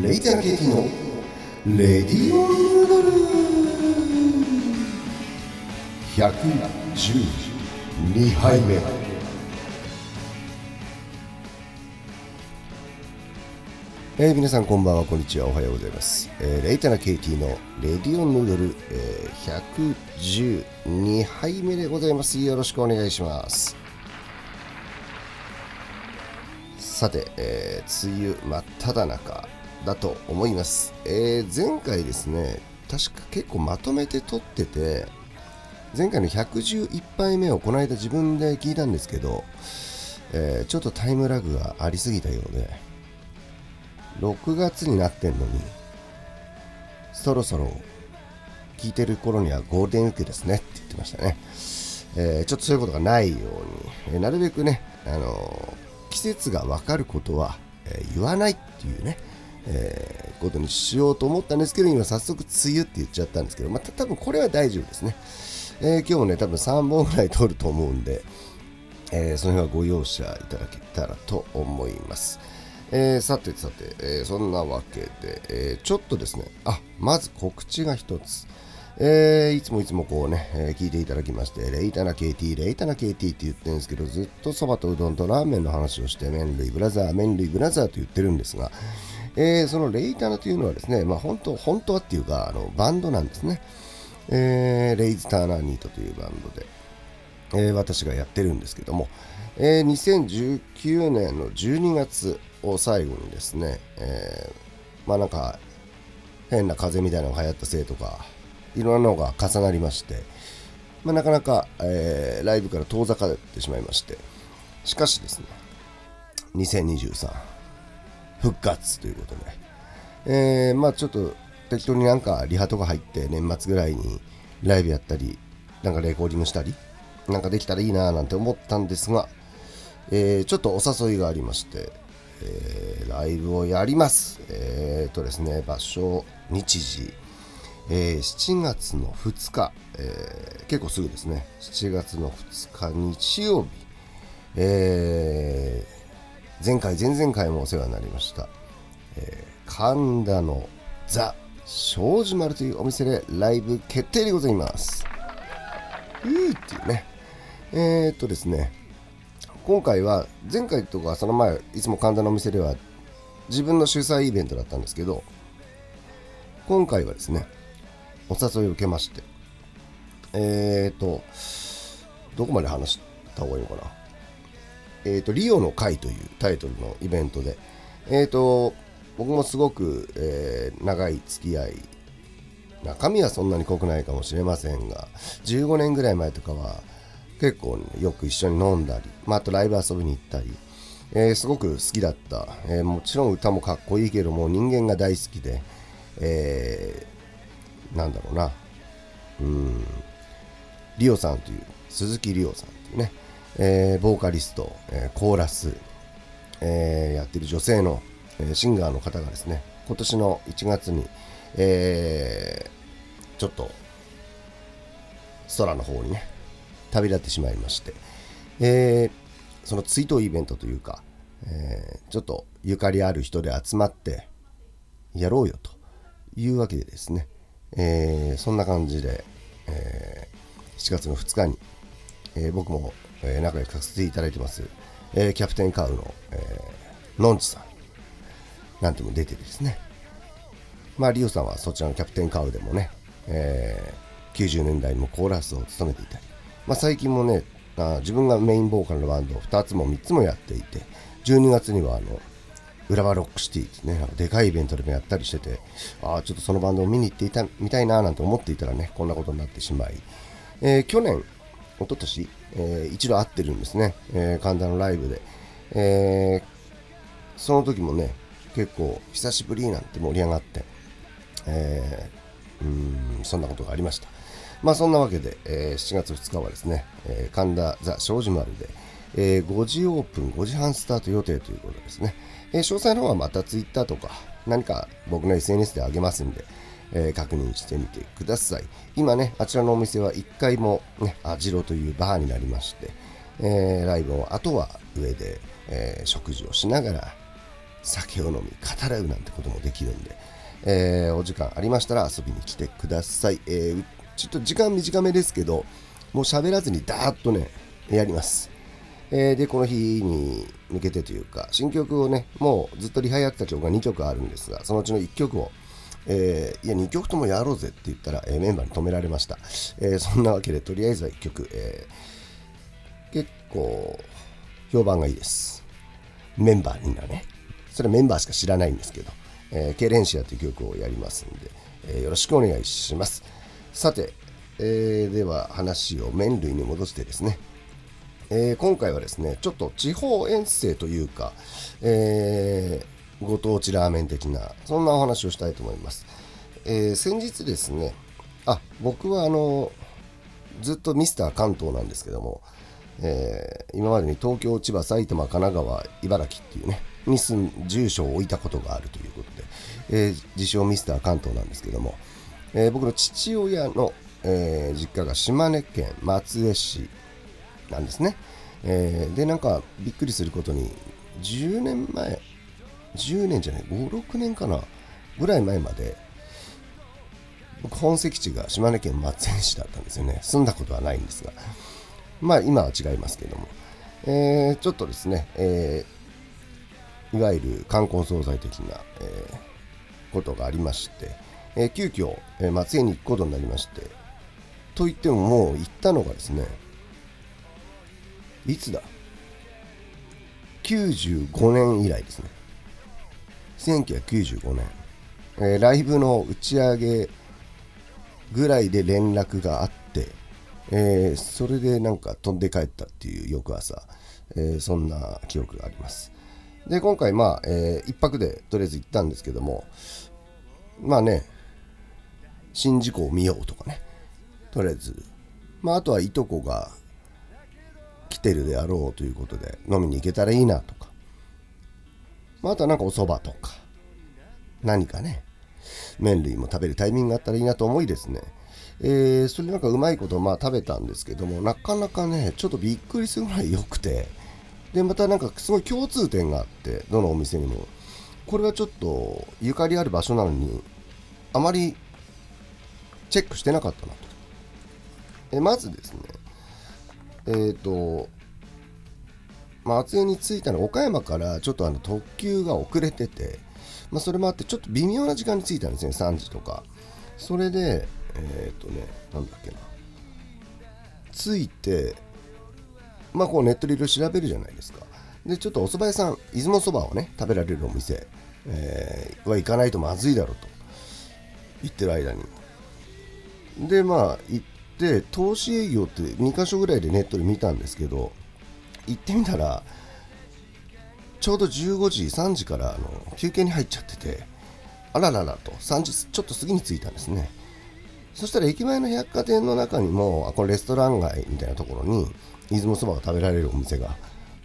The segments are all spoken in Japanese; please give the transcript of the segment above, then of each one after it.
レイターケティのレディオヌードル。112杯目。えー、皆さんこんばんはこんにちは。おはようございます、えーレイタナケイティのレディオヌードル、えー112杯目でございます。よろしくお願いします。さて、えー梅雨真っ只中。だと思います、えー前回ですね確か結構まとめて撮ってて前回の111杯目をこの間自分で聞いたんですけど、えーちょっとタイムラグがありすぎたようで6月になってんのにそろそろ聞いてる頃にはゴールデンウィークですねって言ってましたね、えーちょっとそういうことがないように、えなるべくね、あの季節が分かることは、え言わないっていうね、えーことにしようと思ったんですけど今早速梅雨って言っちゃったんですけど、ま、た多分これは大丈夫ですね、えー今日もね多分3本ぐらい撮ると思うんで、えーその辺はご容赦いただけたらと思います。えーさてさて、えーそんなわけで、えーちょっとですね、あまず告知が一つ。えーいつもいつもこうね、えー聞いていただきまして、レイタナ KT、レイタナ KT って言ってるんですけど、ずっとそばとうどんとラーメンの話をして、麺類ブラザー、麺類ブラザーと言ってるんですが、えーそのレイタナというのはですね、まあ本当、本当はっていうか、あのバンドなんですね。えーレイズ・ターナー・ニートというバンドで、えー私がやってるんですけども、えー2019年の12月を最後にですね、えーまあなんか変な風邪みたいなのが流行ったせいとかいろんなのが重なりまして、まあ、なかなか、えーライブから遠ざかってしまいましてしかしですね2023復活ということで、えーまあちょっと適当になんかリハとか入って年末ぐらいにライブやったりなんかレコーディングしたりなんかできたらいいなーなんて思ったんですが、えーちょっとお誘いがありまして、えーライブをやります。えー、とですね場所日時、えー7月の2日、えー結構すぐですね。7月の2日日曜日。えー前回前々回もお世話になりました、えー神田のザ・庄司丸というお店でライブ決定でございます。うーっていうね。えー、っとですね今回は前回とかその前いつも神田のお店では自分の主催イベントだったんですけど今回はですねお誘いを受けましてえー、っとどこまで話した方がいいのかな。えー、とリオの会というタイトルのイベントで、えー、と僕もすごく、えー長い付き合い中身はそんなに濃くないかもしれませんが15年ぐらい前とかは結構、ね、よく一緒に飲んだり、まあ、あとライブ遊びに行ったり、えーすごく好きだった、えーもちろん歌もかっこいいけども人間が大好きで、えーなんだろうな。うん。リオさんという鈴木リオさんというね、えーボーカリスト、えーコーラス、えーやってる女性の、えシンガーの方がですね今年の1月に、えちょっと空の方にね旅立ってしまいまして、えその追悼イベントというか、えちょっとゆかりある人で集まってやろうよというわけでですね、えそんな感じで、え7月の2日に、えー僕も、えー仲良くさせていただいてます、えーキャプテンカウの、えーのんちさん。なんても出てですね。まあリオさんはそちらのキャプテンカウでもね、えー90年代にもコーラスを務めていたり、まあ、最近もねあ自分がメインボーカルのバンドを2つも3つもやっていて12月にはあの浦和ロックシティですね。なんかでかいイベントでもやったりしててああちょっとそのバンドを見に行っていたみたいななんて思っていたらねこんなことになってしまい、えー去年一昨年、えー一度会ってるんですね、えー神田のライブで、えーその時もね結構久しぶりなんて盛り上がって、えーうんそんなことがありました。まあそんなわけで、えー7月2日はですね、えー神田ザ・庄司丸で、えー5時オープン5時半スタート予定ということですね、えー詳細の方はまたツイッターとか何か僕の SNS で上げますんで、えー確認してみてください。今ねあちらのお店は1階もねアジロというバーになりまして、えーライブをあとは上で、えー食事をしながら酒を飲み語らうなんてこともできるんで、えー、お時間ありましたら遊びに来てください、えー、ちょっと時間短めですけどもう喋らずにダーッとねやります。えー、でこの日に向けてというか新曲をねもうずっとリハやってた曲が2曲あるんですがそのうちの1曲をえー、いや2曲ともやろうぜって言ったら、えー、メンバーに止められました、えー、そんなわけでとりあえずは1曲、え結構評判がいいです。メンバーみんなね。それメンバーしか知らないんですけど、えケレンシアという曲をやりますんで、えよろしくお願いします。さて、えでは話を麺類に戻してですね。えー、今回はですね、ちょっと地方遠征というか、えー、ご当地ラーメン的な、そんなお話をしたいと思います。えー、先日ですね、あ、僕はあの、ずっとミスター関東なんですけども、え今までに東京、千葉、埼玉、神奈川、茨城っていうね、に住、住所を置いたことがあるということで、え自称ミスター関東なんですけども、え僕の父親の、え実家が島根県松江市なんですね。えー、で、なんかびっくりすることに、10年前、10年じゃない、5、6年かな、ぐらい前まで、僕、本籍地が島根県松江市だったんですよね。住んだことはないんですが、まあ今は違いますけども、えー、ちょっとですね、えー、いわゆる冠婚葬祭的な、えー、ことがありまして、えー、急遽、えー、松江に行くことになりまして、と言ってももう行ったのがですね、いつだ ?95 年以来ですね。1995年、えー、ライブの打ち上げぐらいで連絡があって、えー、それでなんか飛んで帰ったっていう翌朝、えー、そんな記憶があります。で、今回まあ、えー、一泊でとりあえず行ったんですけども、まあね、宍道湖を見ようとかね、とりあえず、まああとはいとこが来てるであろうということで飲みに行けたらいいなとか、まあ、あとはなんかお蕎麦とか何かね麺類も食べるタイミングがあったらいいなと思いですね。えー、それなんかうまいことまあ食べたんですけどもなかなかねちょっとびっくりするぐらい良くてでまたなんかすごい共通点があってどのお店にも。これはちょっとゆかりある場所なのにあまりチェックしてなかったなと。えまずですねえっ、ー、と、松江に着いたの岡山からちょっとあの特急が遅れてて、まあ、それもあってちょっと微妙な時間に着いたんですね3時とか。それでえっ、ー、とねなんだっけな。着いてまあこうネットでいろいろ調べるじゃないですか。でちょっとお蕎麦屋さん出雲そばをね食べられるお店、えー、は行かないとまずいだろうと。言ってる間に。でまあ行っで投資営業って2箇所ぐらいでネットで見たんですけど行ってみたらちょうど15時3時からあの休憩に入っちゃっててあらららと3時ちょっと過ぎに着いたんですね。そしたら駅前の百貨店の中にもあこれレストラン街みたいなところに出雲そばが食べられるお店が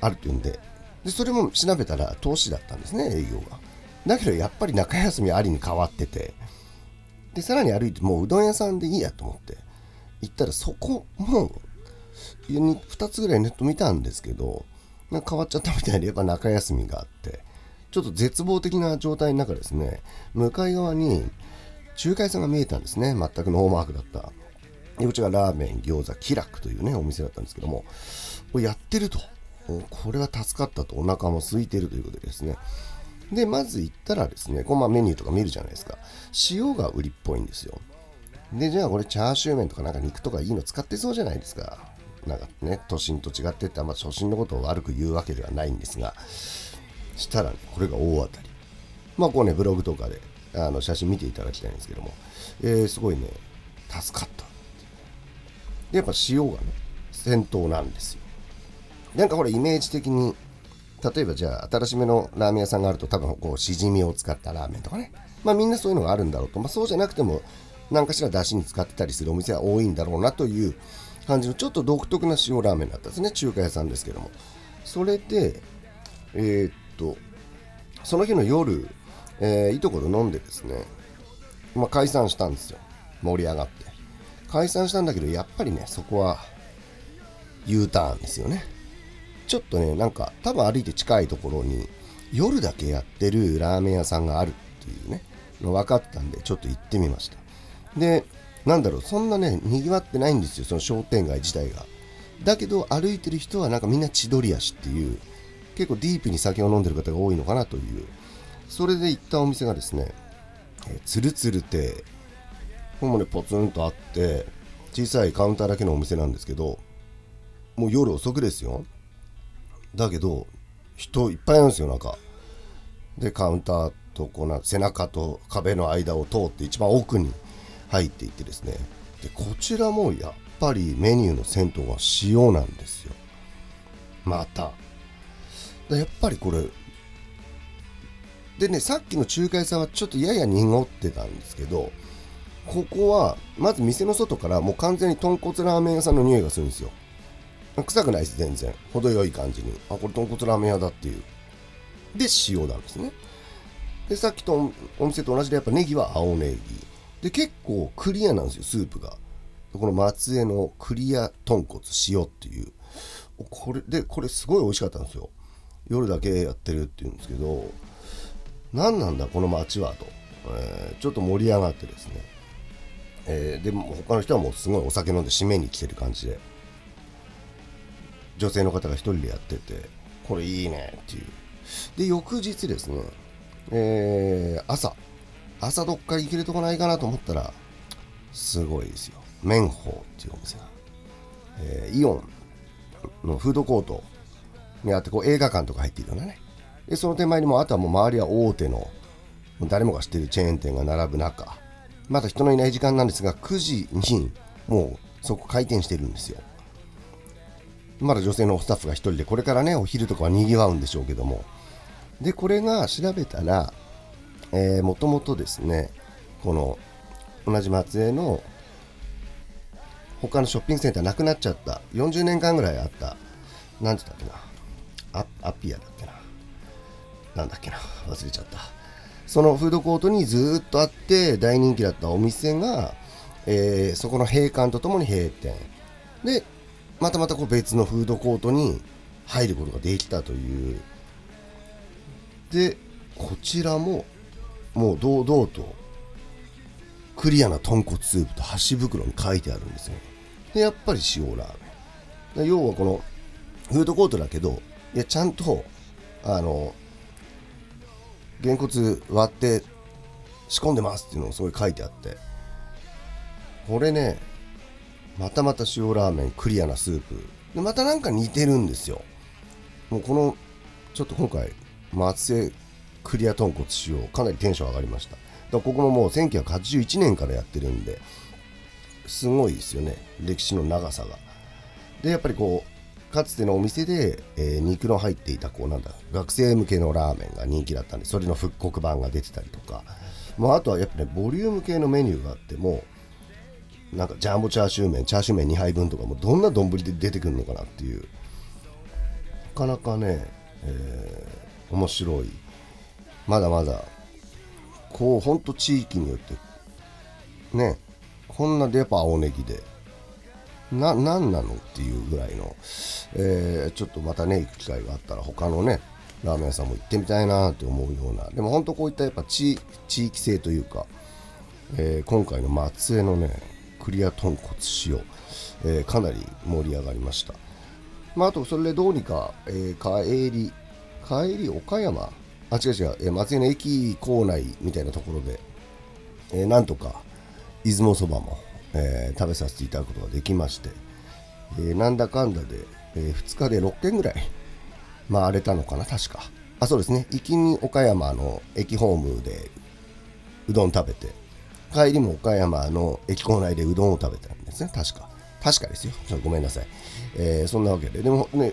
あるっていうんででそれも調べたら投資だったんですね営業が。だけどやっぱり中休みありに変わっててでさらに歩いてもううどん屋さんでいいやと思って行ったらそこも2つぐらいネット見たんですけどなんか変わっちゃったみたいでやっぱ中休みがあってちょっと絶望的な状態の中ですね向かい側に仲介さんが見えたんですね全くノーマークだった。こちらラーメン餃子気楽というねお店だったんですけどもこれやってると。これは助かったと。お腹も空いてるということでですね。でまず行ったらですねこうまあメニューとか見るじゃないですか。塩が売りっぽいんですよ。で、じゃあこれチャーシュー麺とかなんか肉とかいいの使ってそうじゃないですか。なんかね、都心と違ってってあんま都心のことを悪く言うわけではないんですが、したらね、これが大当たり。まあこうね、ブログとかであの写真見ていただきたいんですけども、えー、すごいね、助かった。で、やっぱ塩がね、先頭なんですよ。なんかこれイメージ的に、例えばじゃあ新しめのラーメン屋さんがあると多分こうしじみを使ったラーメンとかね。まあみんなそういうのがあるんだろうと。まあそうじゃなくても何かしら出汁に使ってたりするお店は多いんだろうなという感じのちょっと独特な塩ラーメンだったんですね。中華屋さんですけども。それでえー、っとその日の夜、えー、いとこと飲んでですね、まあ、解散したんですよ。盛り上がって。解散したんだけどやっぱりねそこは U ターンですよね。ちょっとねなんか多分歩いて近いところに夜だけやってるラーメン屋さんがあるっていうねの分かったんでちょっと行ってみました。でなんだろうそんなねにぎわってないんですよその商店街自体が。だけど歩いてる人はなんかみんな千鳥足っていう結構ディープに酒を飲んでる方が多いのかなという。それで行ったお店がですね、え、つるつる亭。これもねポツンとあって小さいカウンターだけのお店なんですけどもう夜遅くですよ。だけど人いっぱいなんですよ中でカウンターとこうな背中と壁の間を通って一番奥に入っていってですね。でこちらもやっぱりメニューの銭湯は塩なんですよ。また。やっぱりこれでねさっきの中華屋さんはちょっとやや濁ってたんですけどここはまず店の外からもう完全に豚骨ラーメン屋さんの匂いがするんですよ。臭くないです全然。程よい感じに。あこれ豚骨ラーメン屋だっていう。で塩なんですね。でさっきとお店と同じでやっぱネギは青ネギ。で結構クリアなんですよスープが。この松江のクリア豚骨塩っていう。これでこれすごい美味しかったんですよ。夜だけやってるっていうんですけど何なんだこの街はと、えー、ちょっと盛り上がってですね、えー、でも他の人はもうすごいお酒飲んで締めに来てる感じで。女性の方が1人でやっててこれいいねっていう。で翌日ですね、えー、朝。朝どっか行けるとこないかなと思ったらすごいですよ。麺宝っていうお店が、えー、イオンのフードコートにあってこう映画館とか入っているようなね。でその手前にもあとはもう周りは大手の誰もが知っているチェーン店が並ぶ中。まだ人のいない時間なんですが9時にもうそこ開店してるんですよ。まだ女性のスタッフが1人でこれからねお昼とかはにぎわうんでしょうけども。でこれが調べたらもともとですねこの同じ松江の他のショッピングセンターなくなっちゃった40年間ぐらいあった何て言ったっけなアピアだっけななんだっけな忘れちゃった。そのフードコートにずっとあって大人気だったお店が、えー、そこの閉館とともに閉店。でまたまたこう別のフードコートに入ることができたという。でこちらももう堂々とクリアな豚骨スープと箸袋に書いてあるんですよ。でやっぱり塩ラーメン。要はこのフードコートだけどいやちゃんとあのげんこつ割って仕込んでますっていうのをすごい書いてあって。これねまたまた塩ラーメンクリアなスープ。でまたなんか似てるんですよ。もうこのちょっと今回松江クリア豚骨塩かなりテンション上がりました。だここももう1981年からやってるんですごいですよね。歴史の長さが。でやっぱりこうかつてのお店で、えー、肉の入っていたこうなんだ学生向けのラーメンが人気だったんでそれの復刻版が出てたりとか、まあ、あとはやっぱねボリューム系のメニューがあってもなんかジャンボチャーシュー麺チャーシュー麺2杯分とかもどんな丼で出てくるのかなっていう。なかなかね、えー、面白いまだまだこうほんと地域によってねこんなでやっぱ青ネギでな何なのっていうぐらいの、えー、ちょっとまたね行く機会があったら他のねラーメン屋さんも行ってみたいなって思うような。でも本当こういったやっぱ地地域性というか、えー、今回の松江のねクリア豚骨塩、えー、かなり盛り上がりました、まあ、あとそれでどうにか、えー、帰り帰り岡山あ違う違う、えー、松江の駅構内みたいなところで、えー、なんとか出雲そばも、えー、食べさせていただくことができまして、えー、なんだかんだで、えー、2日で6軒ぐらい回れたのかな確か。あそうですね。行きに岡山の駅ホームでうどん食べて帰りも岡山の駅構内でうどんを食べたんですね。確か。確かですよ。ちょっとごめんなさい、えー、そんなわけで。でもね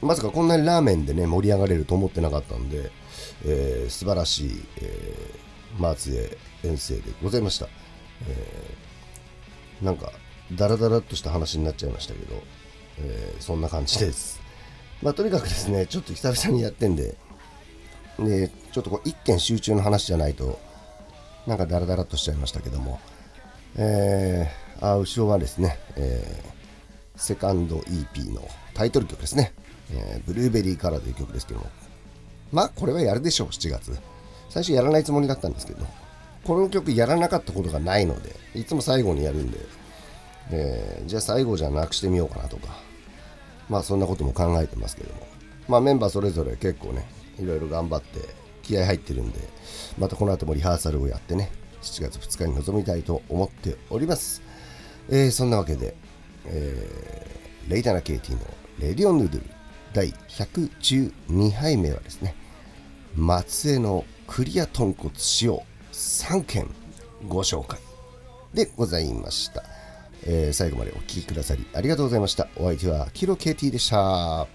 まさかこんなにラーメンでね盛り上がれると思ってなかったんで、えー、素晴らしい、えー、松江遠征でございました、えー、なんかダラダラっとした話になっちゃいましたけど、えー、そんな感じです。まあとにかくですねちょっと久々にやってんででちょっとこう一件集中の話じゃないとなんかダラダラっとしちゃいましたけども、えー、あ後ろはですね、えー、セカンド EP のタイトル曲ですね、えー、ブルーベリーカラーという曲ですけども、まあこれはやるでしょう7月。最初やらないつもりだったんですけどこの曲やらなかったことがないのでいつも最後にやるんででじゃあ最後じゃなくしてみようかなとかまあそんなことも考えてますけどもまあメンバーそれぞれ結構ねいろいろ頑張って気合入ってるんでまたこの後もリハーサルをやってね7月2日に臨みたいと思っております、えー、そんなわけで、えー、レイダナ・ケイティのレディオンヌードル。第112杯目はですね松江のクリア豚骨塩3件ご紹介でございました、えー、最後までお聴きくださりありがとうございました。お相手はキロ KT でした。